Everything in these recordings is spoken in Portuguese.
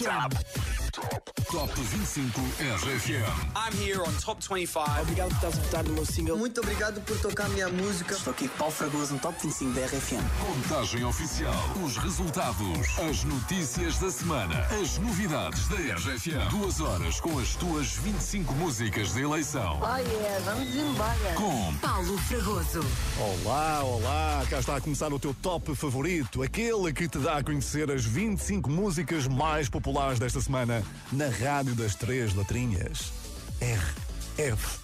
RFM. Top 25 RFM. I'm here on Top 25. Obrigado por estás a votar no meu single. Muito obrigado por tocar a minha música. Estou aqui com Paulo Fragoso no Top 25 da RFM. Contagem oficial. Os resultados. As notícias da semana. As novidades da RFM. Duas horas com as tuas 25 músicas de eleição. Oh yeah, vamos embora. Com Paulo Fragoso. Olá, olá! Cá está a começar o teu top favorito, aquele que te dá a conhecer as 25 músicas mais populares desta semana na Rádio das Três Letrinhas. R, F,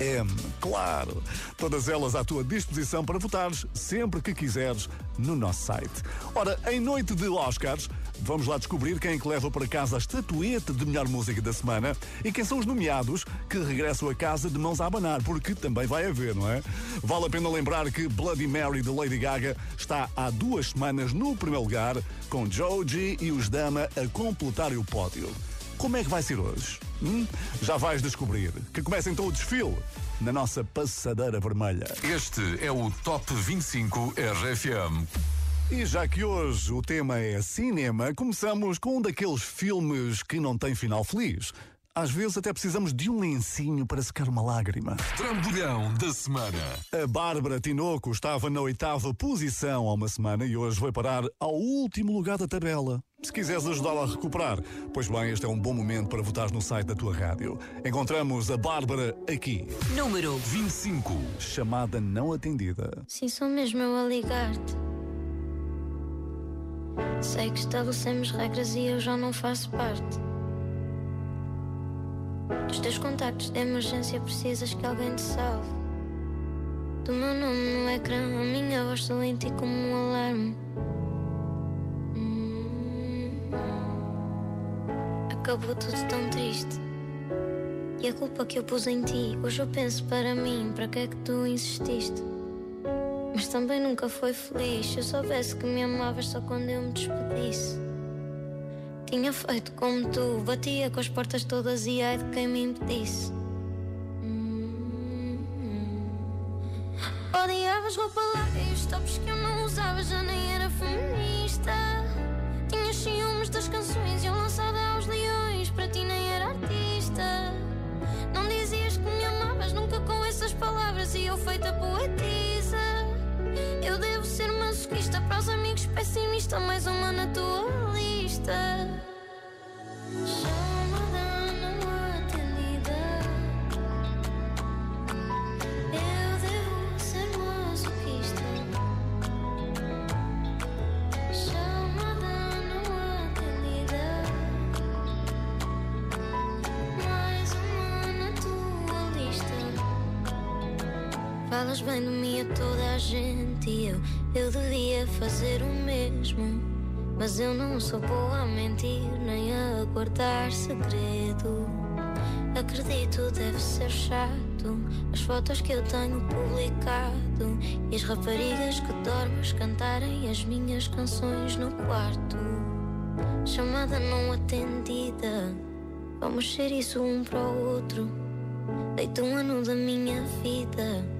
M, claro! Todas elas à tua disposição para votares sempre que quiseres no nosso site. Ora, em noite de Oscars, vamos lá descobrir quem é que leva para casa a estatueta de melhor música da semana e quem são os nomeados que regressam a casa de mãos a abanar, porque também vai haver, não é? Vale a pena lembrar que Bloody Mary de Lady Gaga está há duas semanas no primeiro lugar, com Joji e os Dama a completarem o pódio. Como é que vai ser hoje? Hum? Já vais descobrir. Que começa então o desfile na nossa passadeira vermelha. este é o Top 25 RFM. E já que hoje o tema é cinema, começamos com um daqueles filmes que não tem final feliz. Às vezes até precisamos de um lencinho para secar uma lágrima. Trambolhão da semana. A Bárbara Tinoco estava na oitava posição há uma semana e hoje vai parar ao último lugar da tabela. Se quiseres ajudá-la a recuperar, pois bem, este é um bom momento para votar no site da tua rádio. Encontramos a Bárbara aqui. Número 25. Chamada não atendida. Sim, sou mesmo eu a ligar-te. Sei que estabelecemos regras e eu já não faço parte. Dos teus contactos de emergência precisas que alguém te salve. Do meu nome no ecrã, a minha voz soa em ti como um alarme. Hum, Acabou tudo tão triste. E a culpa que eu pus em ti, hoje eu penso para mim, para que é que tu insististe? Mas também nunca foi feliz. Se eu soubesse que me amavas só quando eu me despedisse. Tinha feito como tu, batia com as portas todas e ai de quem me impedisse. Hum, Odiavas roupa larga e os tops que eu não usava já nem era feminista. Tinhas ciúmes das canções e eu lançada aos leões, para ti nem era artista. Não dizias que me amavas nunca com essas palavras e eu feita poetisa. Eu devo ser masoquista para os amigos pessimista, mais uma na tua lista. Chamada não atendida. Eu devo ser masoquista. Chamada não atendida. Mais uma na tua lista. Falas bem de mim a toda a gente e eu, eu devia fazer o mesmo. Mas eu não sou boa a mentir nem a guardar segredo. Acredito, deve ser chato. As fotos que eu tenho publicado e as raparigas que dormes cantarem as minhas canções no quarto. Chamada não atendida. Vamos ser isso um para o outro. Deito um ano da minha vida.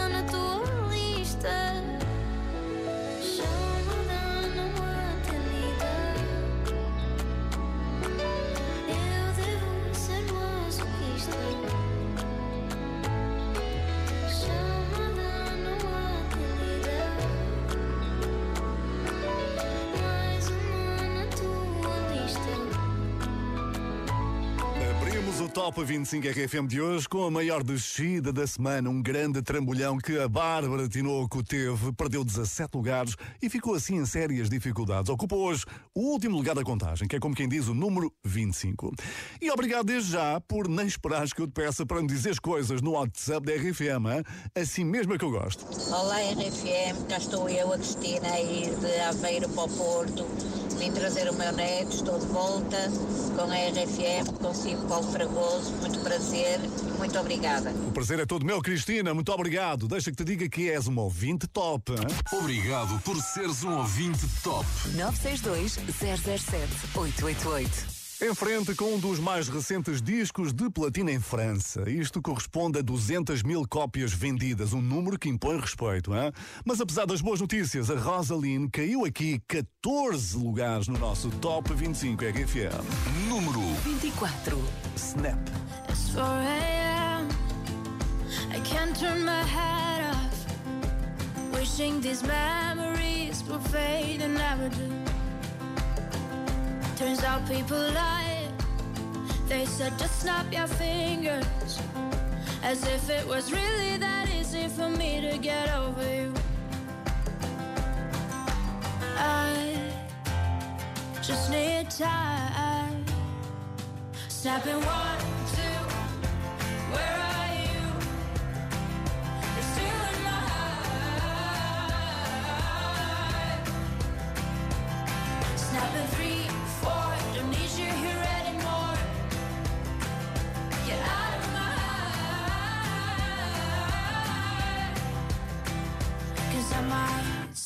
Top 25 RFM de hoje com a maior descida da semana, um grande trambolhão que a Bárbara Tinoco teve, perdeu 17 lugares e ficou assim em sérias dificuldades. Ocupa hoje o último lugar da contagem, que é como quem diz o número 25. E obrigado desde já por nem esperares que eu te peça para me dizeres coisas no WhatsApp da RFM, assim mesmo é que eu gosto. Olá RFM, cá estou eu, a Cristina, a ir de Aveiro para o Porto. vim trazer o meu neto, estou de volta com a RFM, consigo Paulo Fragoso, muito prazer, muito obrigada. O prazer é todo meu, Cristina. Muito obrigado. Deixa que te diga que és uma ouvinte top. hein? Obrigado por seres um ouvinte top. 962 007 888. Em frente com um dos mais recentes discos de platina em França. Isto corresponde a 200 mil cópias vendidas, um número que impõe respeito. Hein? Mas apesar das boas notícias, a Rosaline caiu aqui 14 lugares no nosso Top 25 RFM. Número 24. Snap. It's 4 a.m. I can't turn my head off. Wishing these memories will fade and never do. Turns out people lie. They said just snap your fingers. As if it was really that easy for me to get over you. I just need time. Snapping one, two, where are you? Still in my. Snapping three,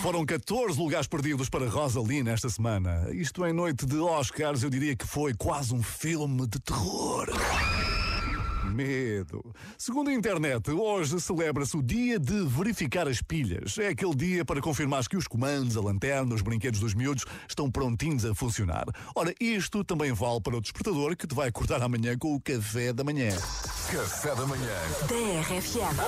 Foram 14 lugares perdidos para Rosaline esta semana. Isto em noite de Oscars, eu diria que foi quase um filme de terror. Medo. Segundo a internet, hoje celebra-se o dia de verificar as pilhas. É aquele dia para confirmar que os comandos, a lanterna, os brinquedos dos miúdos estão prontinhos a funcionar. Ora, isto também vale para o despertador que te vai acordar amanhã com o café da manhã. Café da Manhã. DRFM.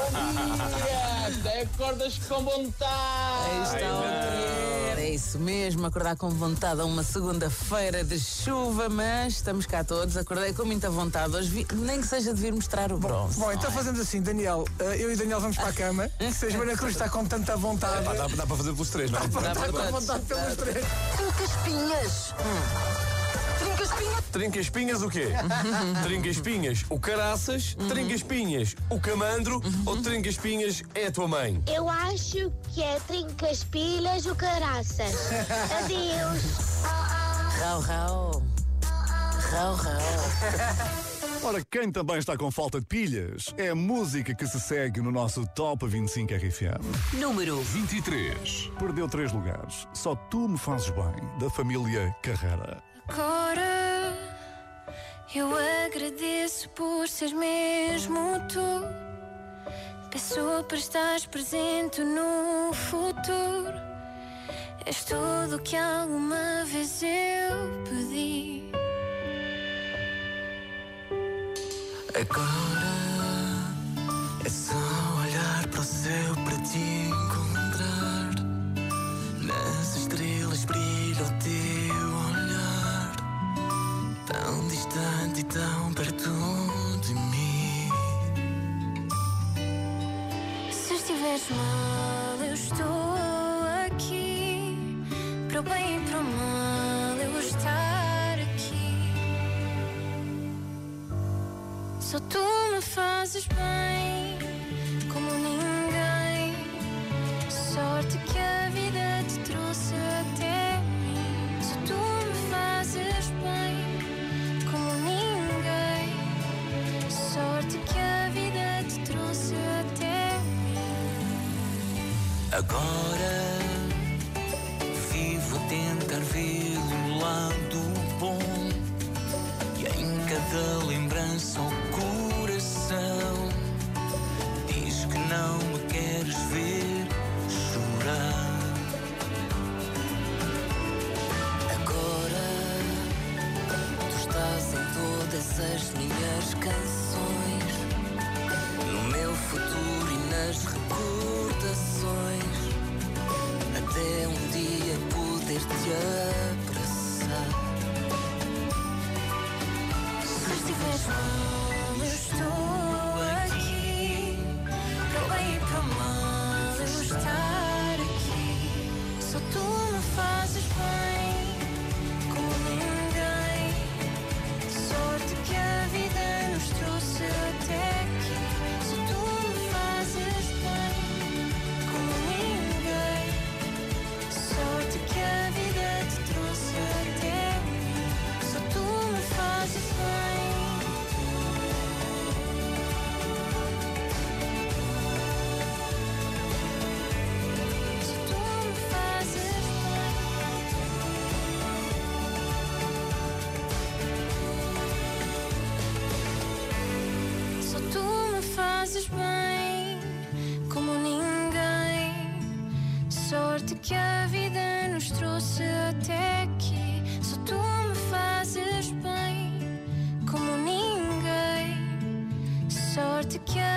Até acordas com vontade. É. É isso mesmo, acordar com vontade a uma segunda-feira de chuva, mas estamos cá todos. Acordei com muita vontade hoje, vi- nem que seja de vir mostrar o bronze. Bom, então fazemos assim, Daniel. eh, eu e Daniel vamos para a cama. Se a Joana Cruz está com tanta vontade. Dá, dá para fazer pelos três, não é? Dá para Está com todos. vontade pelos três. Trincaspinhas. Trinca espinhas o quê? trinca espinhas o caraças, trinca espinhas o camandro ou trinca espinhas é a tua mãe? Eu acho que é trincas pilhas o caraças. Adeus. Rau, rau. Rau, rau. Ora, quem também está com falta de pilhas é a música que se segue no nosso Top 25 RFM. Número 23. Perdeu três lugares. Só tu me fazes bem, da família Carrera. Agora eu agradeço por seres mesmo tu. Peço para estares presente no futuro. És tudo que alguma vez eu pedi. Agora é só olhar para o céu para te encontrar. Nas estrelas brilha o teu olhar, tão distante e tão perto de mim. Se estiveres mal, eu estou aqui. Para o bem fazes bem, como ninguém. Sorte que a vida te trouxe até mim. Só tu me fazes bem, como ninguém. Sorte que a vida te trouxe até Agora Se Sorte que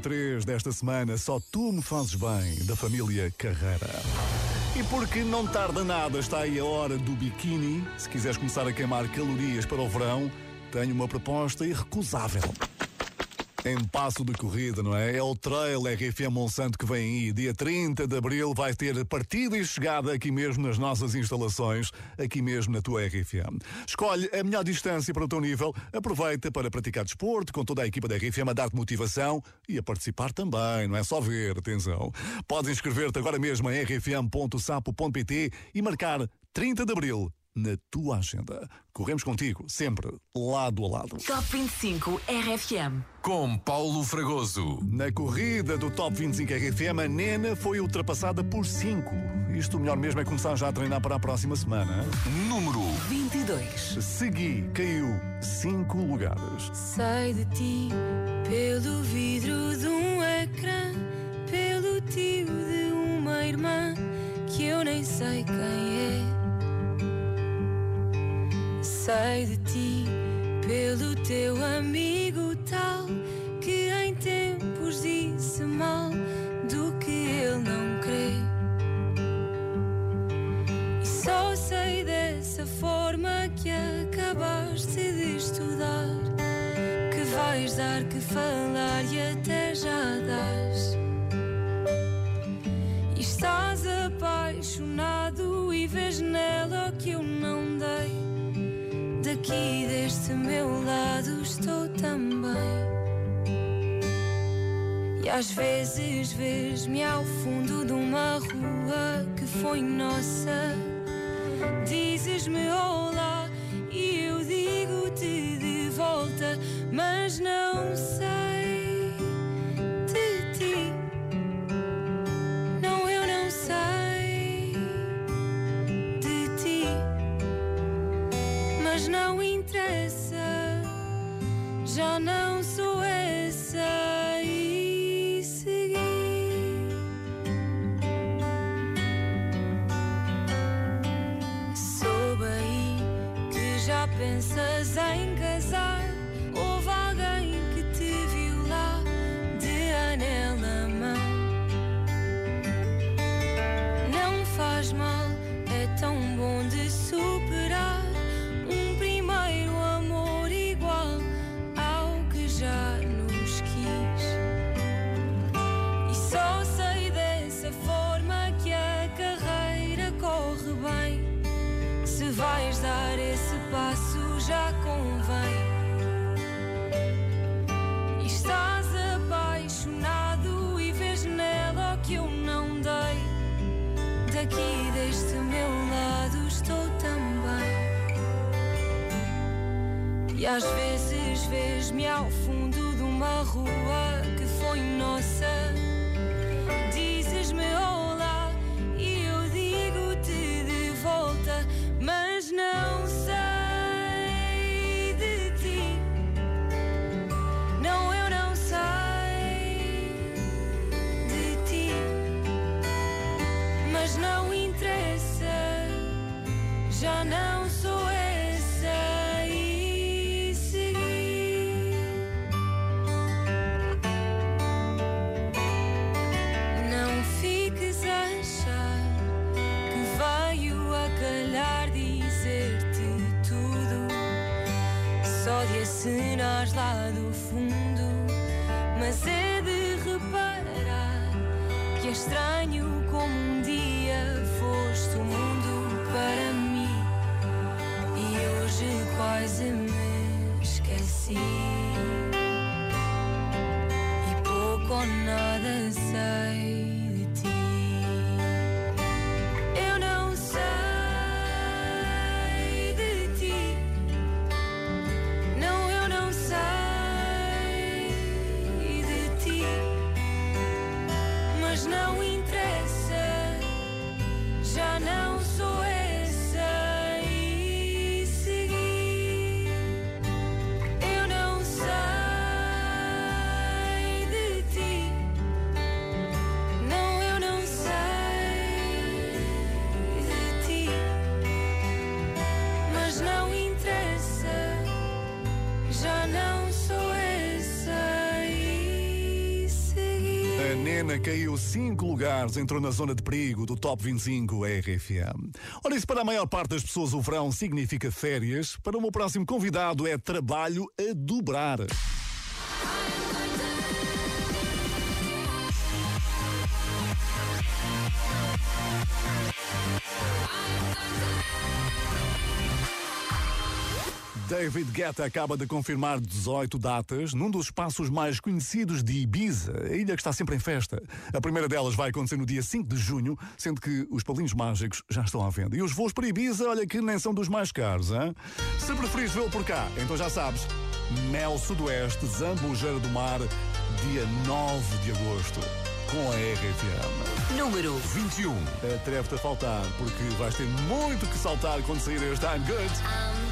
23 desta semana. Só tu me fazes bem, da família Carreira. E porque não tarda nada, está aí a hora do biquíni. Se quiseres começar a queimar calorias para o verão, tenho uma proposta irrecusável. Em passo de corrida, não é? É o Trail RFM Monsanto que vem aí. Dia 30 de abril vai ter partida e chegada aqui mesmo nas nossas instalações, aqui mesmo na tua RFM. Escolhe a melhor distância para o teu nível, aproveita para praticar desporto com toda a equipa da RFM a dar-te motivação e a participar também, não é só ver, atenção. Podes inscrever-te agora mesmo em rfm.sapo.pt e marcar 30 de abril na tua agenda. Corremos contigo, sempre, lado a lado. Top 25 RFM. Com Paulo Fragoso. Na corrida do Top 25 RFM, a Nena foi ultrapassada por 5. Isto o melhor mesmo é começar já a treinar para a próxima semana. Número 22. Segui, caiu 5 lugares. Sei de ti pelo vidro de um ecrã, pelo tio de uma irmã que eu nem sei quem é. Sei de ti pelo teu amigo tal que em tempos disse mal do que ele não crê. E só sei dessa forma que acabaste de estudar que vais dar que falar e até já dás. E estás apaixonado e vês nela o que eu não dei daqui deste meu lado estou também. E às vezes vês-me ao fundo de uma rua que foi nossa. Dizes-me olá e eu digo-te de volta, mas não E às vezes vês-me ao fundo de uma rua que foi nossa. Dizes-me olá 5 lugares, entrou na zona de perigo do Top 25 RFM. Ora, isso para a maior parte das pessoas o verão significa férias. Para o meu próximo convidado é trabalho a dobrar. David Guetta acaba de confirmar 18 datas num dos espaços mais conhecidos de Ibiza, a ilha que está sempre em festa. A primeira delas vai acontecer no dia 5 de junho, sendo que os palinhos mágicos já estão à venda. E os voos para Ibiza, olha que nem são dos mais caros, hein? Se preferires vê-lo por cá, então já sabes. Mel Sudoeste, Zambujeira do Mar, dia 9 de agosto, com a RFM. Número 21. Atreve-te a faltar, porque vais ter muito que saltar quando sair este I'm Good.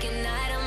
And I don't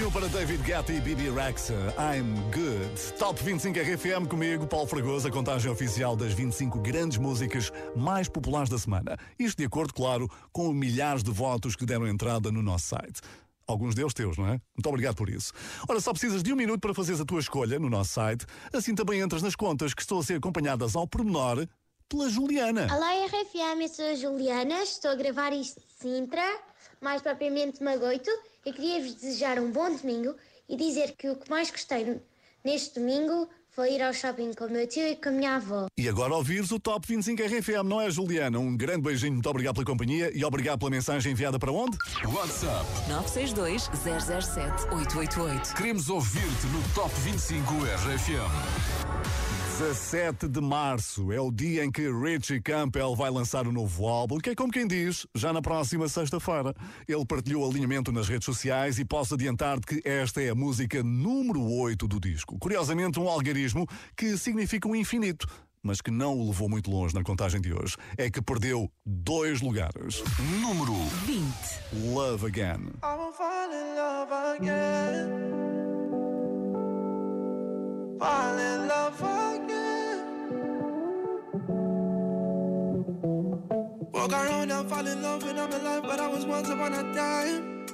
21 para David Guetta e Bibi Rexa. I'm good. Top 25 RFM comigo, Paulo Fragoso, a contagem oficial das 25 grandes músicas mais populares da semana. Isto de acordo, claro, com milhares de votos que deram entrada no nosso site. Alguns deles teus, não é? Muito obrigado por isso. Ora, só precisas de um minuto para fazeres a tua escolha no nosso site. Assim também entras nas contas que estão a ser acompanhadas ao pormenor pela Juliana. Olá, RFM, eu sou a Juliana, estou a gravar isto de Sintra, mais propriamente Magoito, e queria-vos desejar um bom domingo e dizer que o que mais gostei neste domingo foi ir ao shopping com o meu tio e com a minha avó. E agora ouvires o Top 25 RFM, não é, Juliana? Um grande beijinho, muito obrigado pela companhia e obrigado pela mensagem enviada para onde? WhatsApp 962 007 888. Queremos ouvir-te no Top 25 RFM. 17 de março é o dia em que Richie Campbell vai lançar o novo álbum, que é como quem diz, já na próxima sexta-feira. Ele partilhou o alinhamento nas redes sociais e posso adiantar-te que esta é a música número 8 do disco. Curiosamente, um algarismo que significa um infinito. Mas que não o levou muito longe na contagem de hoje. É que perdeu dois lugares. Número 20. Love Again. I will fall in love again. Fall in love again. Walk around and fall in love when I'm alive, but I was once upon a time.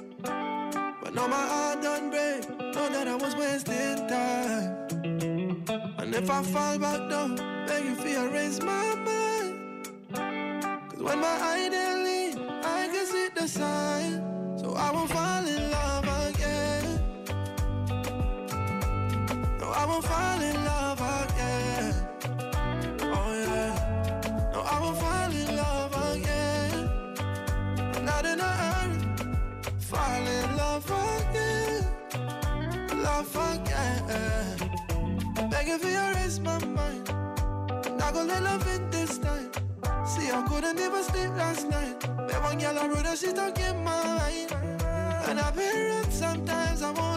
But now my heart done break. Know that I was wasting time. If I fall back down, beg you for erase my mind. Cause when my they lean, I can see the sign. So I won't fall in love again. No, I won't fall in love again. Oh yeah. No, I won't fall in love again. I'm not in a hurry. Fall in love again. Love again. Not gonna love in this time. See, I couldn't even sleep last night. But one girl I wrote her, she stuck in my mind. And I've been sometimes, I won't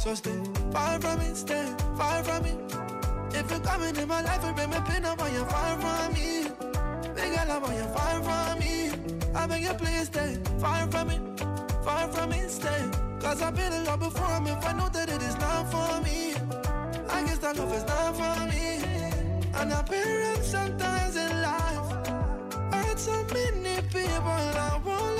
So stay far from me, stay far from me. If you're coming in my life, you bring me pain, I want you far from me. Big girl, I want you far from me. I beg you, please stay far from me, far from me, stay. Cause I've been in love before, and if I know that it is not for me, I guess that love is not for me. And I've been sometimes in life. Hurt so many people, I won't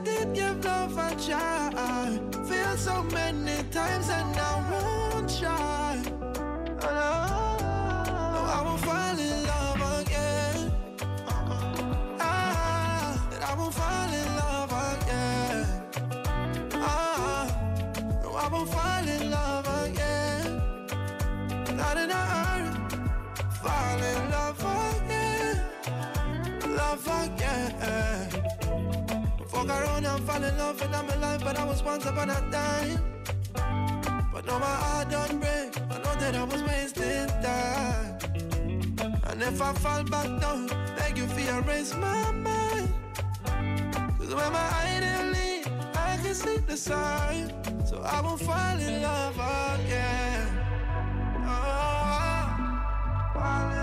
did give love a try. Feel so many fall in love and I'm alive, but I was once upon a time. But now my heart done break. I know that I was wasting time. And if I fall back down, beg you for erase my mind. Cause when my they lean, I can see the sign. So I won't fall in love again. Oh, fall in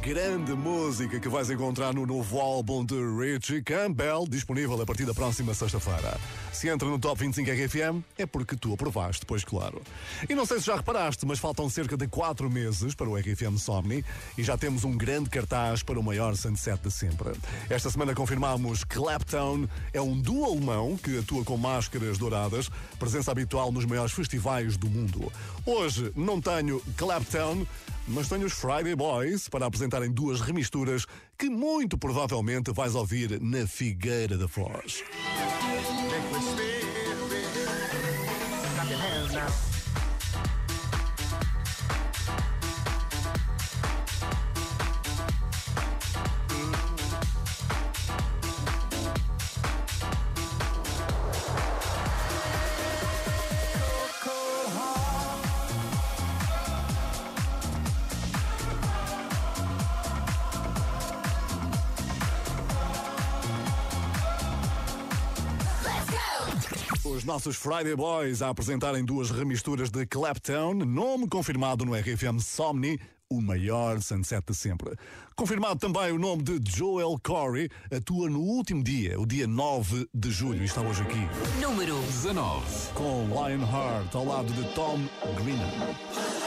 grande música que vais encontrar no novo álbum de Richie Campbell, disponível a partir da próxima sexta-feira. Se entra no Top 25 RFM, é porque tu aprovaste, pois claro. E não sei se já reparaste, mas faltam cerca de 4 meses para o RFM Somni e já temos um grande cartaz para o maior sunset de sempre. Esta semana confirmamos Clapton é um duo alemão que atua com máscaras douradas, presença habitual nos maiores festivais do mundo. Hoje não tenho Clapton, mas tenho os Friday Boys para apresentarem duas remisturas que muito provavelmente vais ouvir na Figueira da Foz. Nossos Friday Boys a apresentarem duas remisturas de Clapton, nome confirmado no RFM Somni, o maior sunset de sempre. Confirmado também o nome de Joel Corey, atua no último dia, o dia 9 de julho, e está hoje aqui. Número 19. Com Lionheart ao lado de Tom Greenham.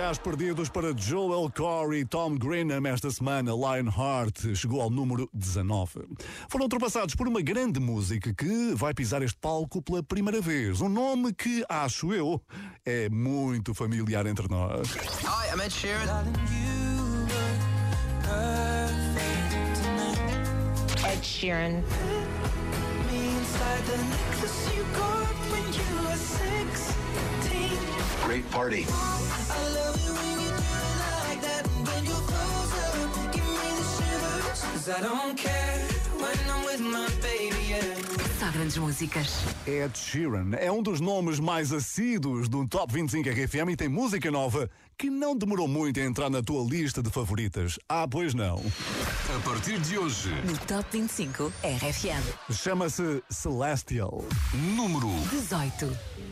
Lugares perdidos para Joel Corey e Tom Greenham esta semana. Lionheart chegou ao número 19. Foram ultrapassados por uma grande música que vai pisar este palco pela primeira vez. Um nome que, acho eu, é muito familiar entre nós. Hi, I'm Ed Sheeran. Ed Sheeran. Great party. Cause I don't care when I'm with my baby, yeah. Só grandes músicas. Ed Sheeran é um dos nomes mais assíduos do Top 25 RFM e tem música nova que não demorou muito a entrar na tua lista de favoritas. Ah, pois não. A partir de hoje, No Top 25 RFM. Chama-se Celestial. número 18.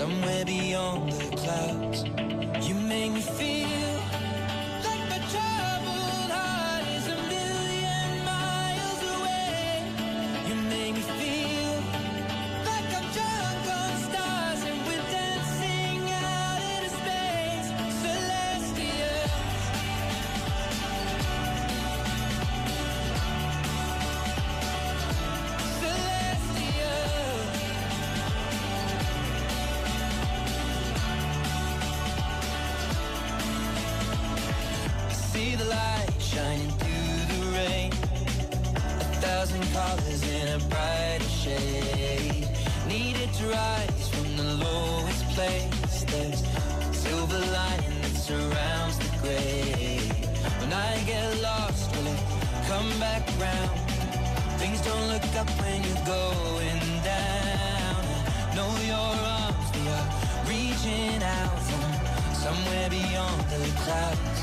somewhere beyond the clouds. You make me feel beyond the clouds.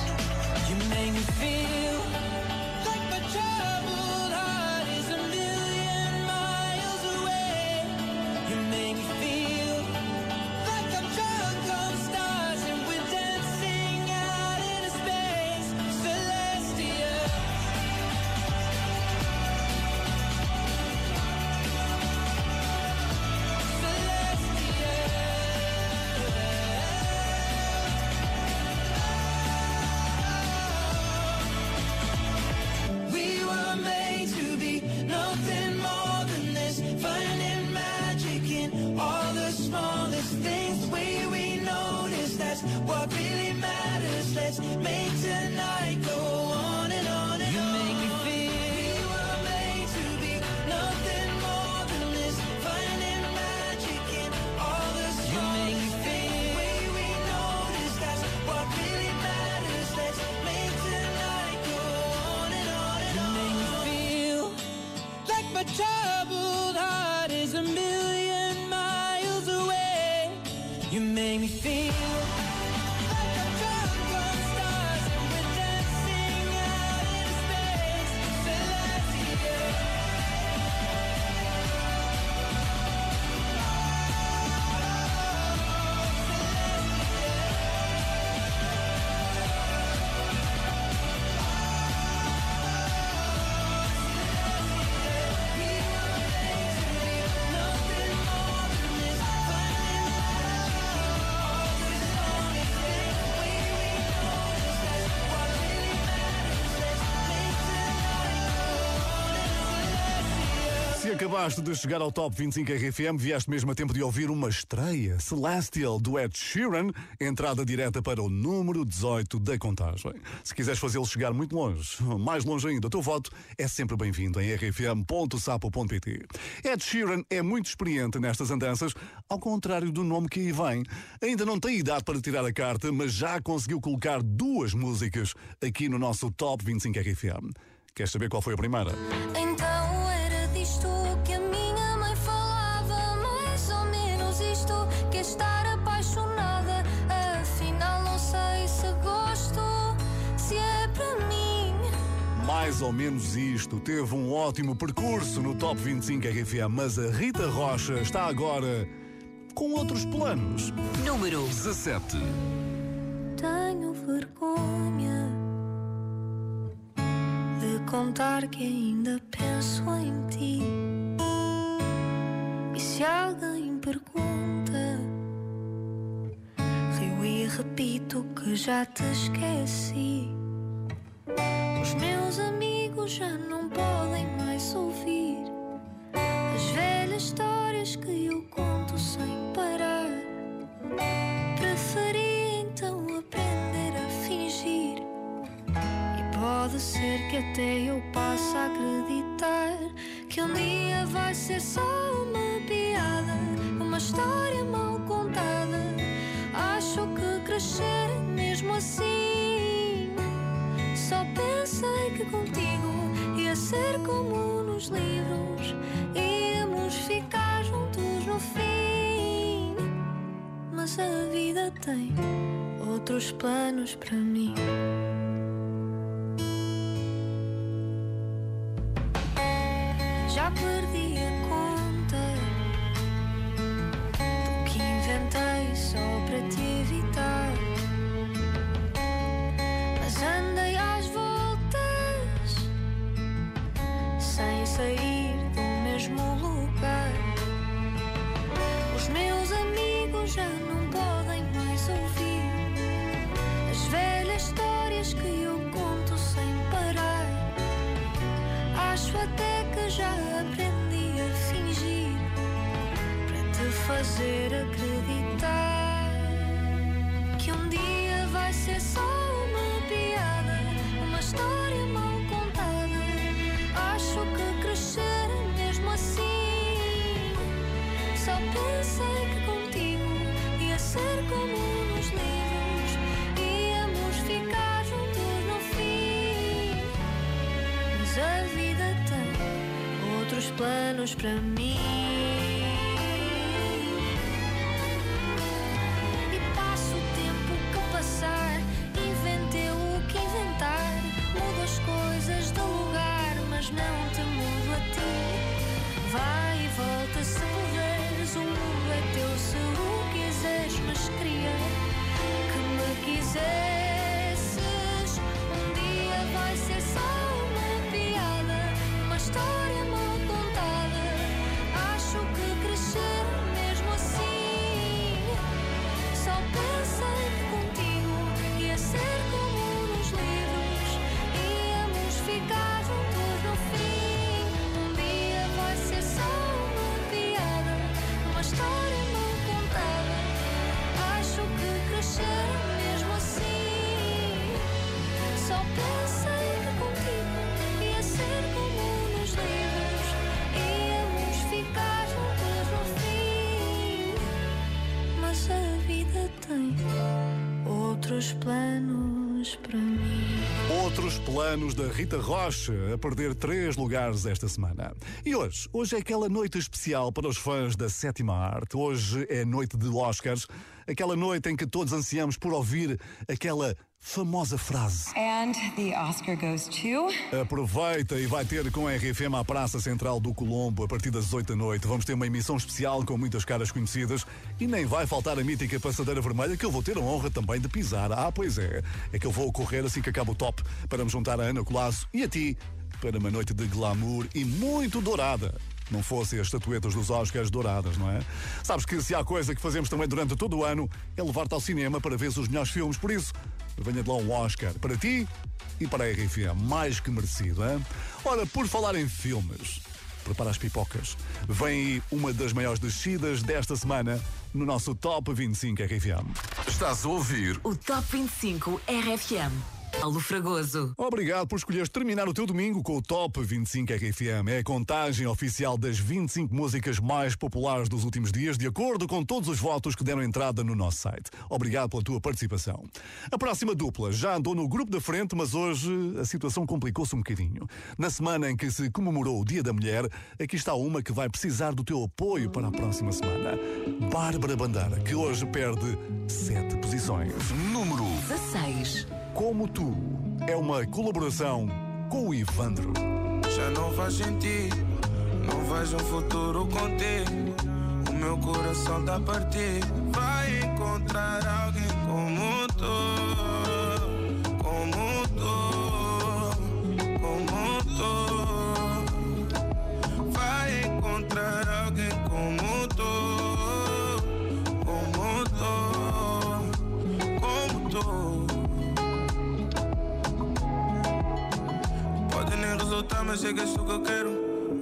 You make me feel acabaste de chegar ao Top 25 RFM, vieste mesmo a tempo de ouvir uma estreia, Celestial, do Ed Sheeran, entrada direta para o número 18 da contagem. Se quiseres fazê-lo chegar muito longe, mais longe ainda, o teu voto é sempre bem-vindo em rfm.sapo.pt. Ed Sheeran é muito experiente nestas andanças, ao contrário do nome que aí vem. Ainda não tem idade para tirar a carta, mas já conseguiu colocar duas músicas aqui no nosso Top 25 RFM. Queres saber qual foi a primeira? Então Mais ou menos isto. Teve um ótimo percurso no Top 25 RFM, mas a Rita Rocha está agora com outros planos. Número 17. Tenho vergonha de contar que ainda penso em ti. E se alguém pergunta, rio e repito que já te esqueci. Os meus amigos já não podem mais ouvir as velhas histórias que eu conto sem parar. Preferi então aprender a fingir. E pode ser que até eu passe a acreditar que um dia vai ser só uma piada, uma história mal contada. Acho que crescer mesmo assim. Contigo ia ser como nos livros, íamos ficar juntos no fim. Mas a vida tem outros planos para mim. Para planos da Rita Rocha a perder três lugares esta semana. E hoje? Hoje é aquela noite especial para os fãs da sétima arte. Hoje é noite de Oscars, aquela noite em que todos ansiamos por ouvir aquela famosa frase. And the Oscar goes to. Aproveita e vai ter com a RFM à Praça Central do Colombo a partir das 8 da noite. Vamos ter uma emissão especial com muitas caras conhecidas e nem vai faltar a mítica passadeira vermelha que eu vou ter a honra também de pisar. Ah, pois é. É que eu vou correr assim que acaba o top para me juntar a Ana Colasso e a ti para uma noite de glamour e muito dourada. Não fossem as estatuetas dos Oscars douradas, não é? Sabes que se há coisa que fazemos também durante todo o ano é levar-te ao cinema para ver os melhores filmes. Por isso, venha de lá um Oscar para ti e para a RFM. Mais que merecido, hein? Ora, por falar em filmes, prepara as pipocas. Vem aí uma das maiores descidas desta semana no nosso Top 25 RFM. Estás a ouvir O Top 25 RFM. Paulo Fragoso. Obrigado por escolheres terminar o teu domingo com o Top 25 RFM. É a contagem oficial das 25 músicas mais populares dos últimos dias, de acordo com todos os votos que deram entrada no nosso site. Obrigado pela tua participação. A próxima dupla já andou no grupo da frente, mas hoje a situação complicou-se um bocadinho. Na semana em que se comemorou o Dia da Mulher, aqui está uma que vai precisar do teu apoio para a próxima semana. Bárbara Bandara, que hoje perde 7 posições. Número 16. Como Tu é uma colaboração com o Ivandro. Já não faz sentido, não vejo um futuro contigo. O meu coração tá partido. Vai encontrar alguém como tu, como tu, como tu. Vai encontrar alguém como tu, Resultar, mas é que és tu que eu quero.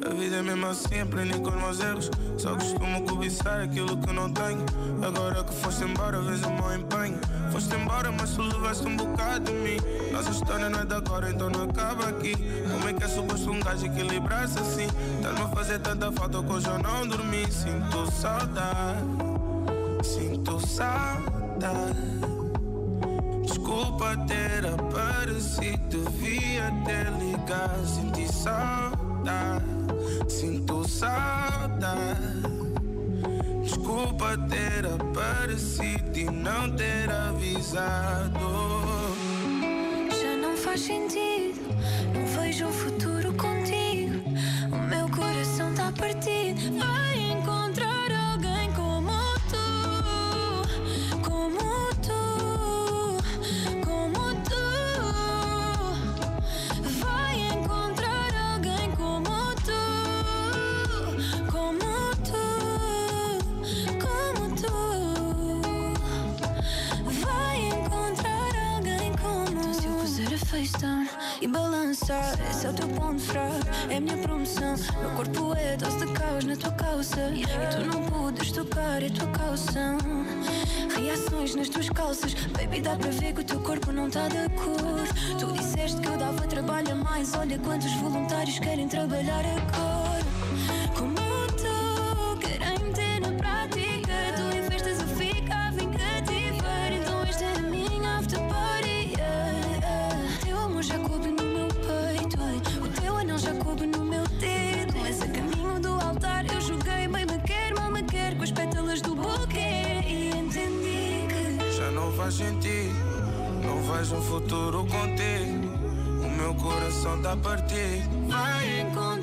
A vida é mesmo assim, aprendi com os meus erros. Só costumo cobiçar aquilo que não tenho. Agora que foste embora, vês o meu empenho. Foste embora, mas tu levaste um bocado de mim. Nossa história não é de agora, então não acaba aqui. Como é que é suposto um gajo equilibrar-se assim? Estás-me a fazer tanta falta que hoje eu não dormi. Sinto saudade, sinto saudade. Desculpa ter aparecido, devia ter ligado. Senti saudade, sinto saudade. Desculpa ter aparecido e não ter avisado. A tua calção. Reações nas tuas calças, baby, dá para ver que o teu corpo não tá de acordo. Tu disseste que eu dava trabalho a mais, olha quantos voluntários querem trabalhar agora. Um futuro contigo. O meu coração tá partido. vai encontrar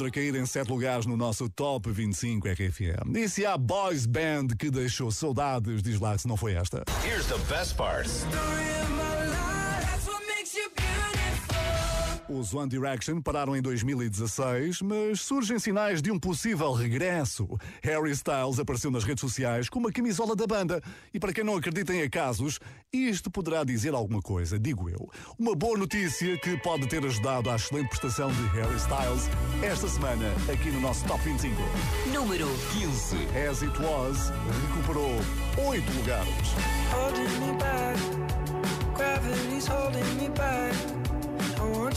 Bandeira e Ivandra caírem em sete lugares no nosso Top 25 RFM. E se há boys band que deixou saudades, diz lá se não foi esta. Here's the best part. Os One Direction pararam em 2016, mas surgem sinais de um possível regresso. Harry Styles apareceu nas redes sociais com uma camisola da banda. E para quem não acredita em acasos, isto poderá dizer alguma coisa, digo eu. Uma boa notícia que pode ter ajudado à excelente prestação de Harry Styles esta semana, aqui no nosso Top 25. Número 15. As It Was recuperou 8 lugares. holding me back. Gravity's holding me back.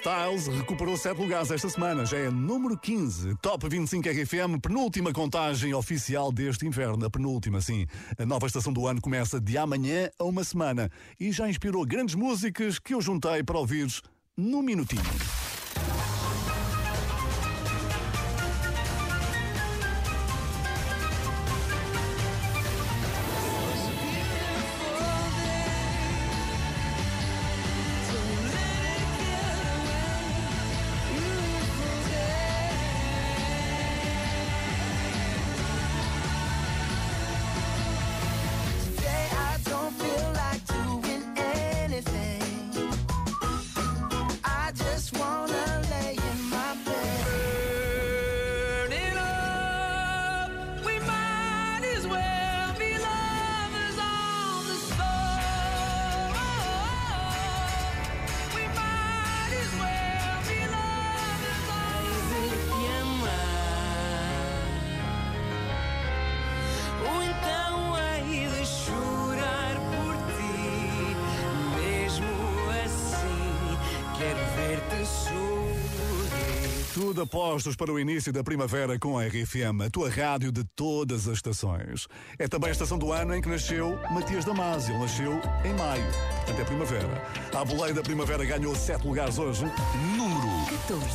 Styles recuperou 7 lugares esta semana, já é número 15. Top 25 RFM, penúltima contagem oficial deste inverno. A penúltima, sim. A nova estação do ano começa de amanhã a uma semana e já inspirou grandes músicas que eu juntei para ouvires num minutinho. Tudo apostos para o início da primavera com a RFM, a tua rádio de todas as estações. É também a estação do ano em que nasceu Matias Damasio. Ele nasceu em maio, até primavera. A boleia da primavera ganhou 7 lugares hoje. Número 14.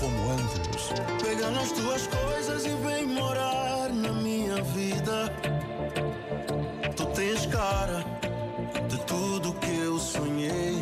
Como antes. Pega nas tuas coisas e vem morar na minha vida. Tu tens cara de tudo que eu sonhei.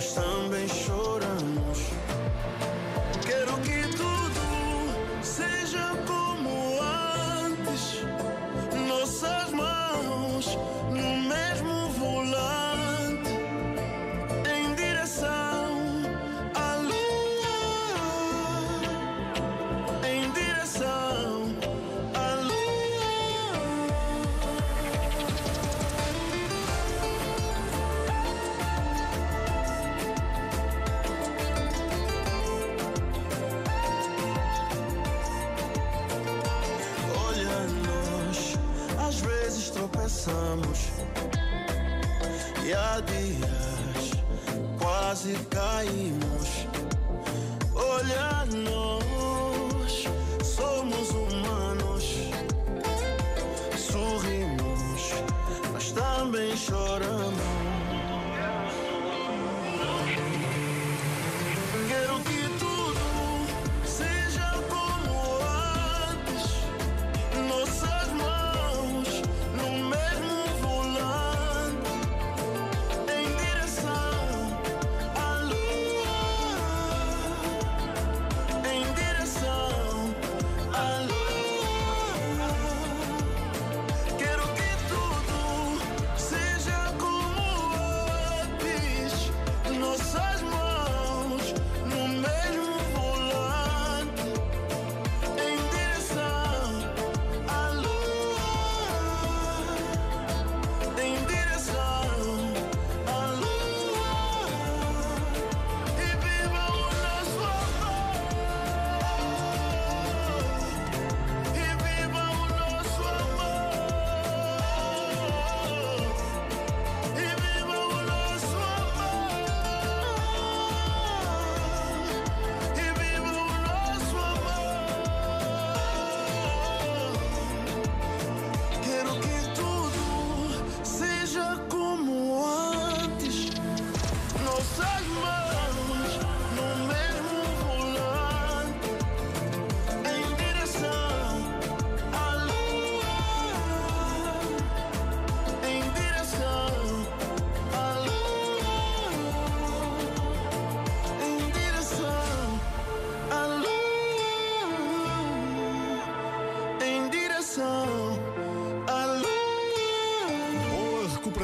mas também choramos. Quero que tudo quase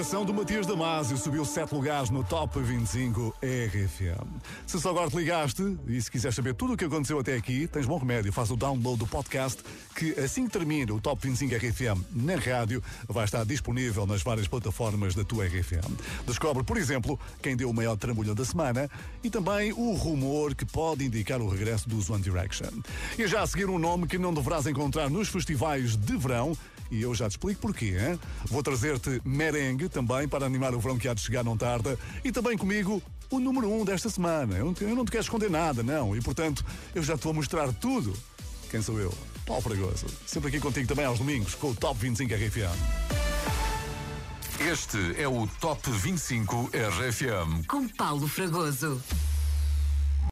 canção do Matias Damasio subiu 7 lugares no Top 25 RFM. Se só agora te ligaste e se quiseres saber tudo o que aconteceu até aqui, tens bom remédio. Faz o download do podcast que assim que termina o Top 25 RFM na rádio, vai estar disponível nas várias plataformas da tua RFM. Descobre, por exemplo, quem deu o maior trambolhão da semana e também o rumor que pode indicar o regresso dos One Direction. E já a seguir um nome que não deverás encontrar nos festivais de verão e eu já te explico porquê. Hein? Vou trazer-te merengue também para animar o verão que há de chegar não tarda e também comigo o número um desta semana. Eu não, te, eu não te quero esconder nada, não. E portanto, eu já te vou mostrar tudo. Quem sou eu? Paulo Fragoso. Sempre aqui contigo também aos domingos com o Top 25 RFM. Este é o Top 25 RFM. Com Paulo Fragoso.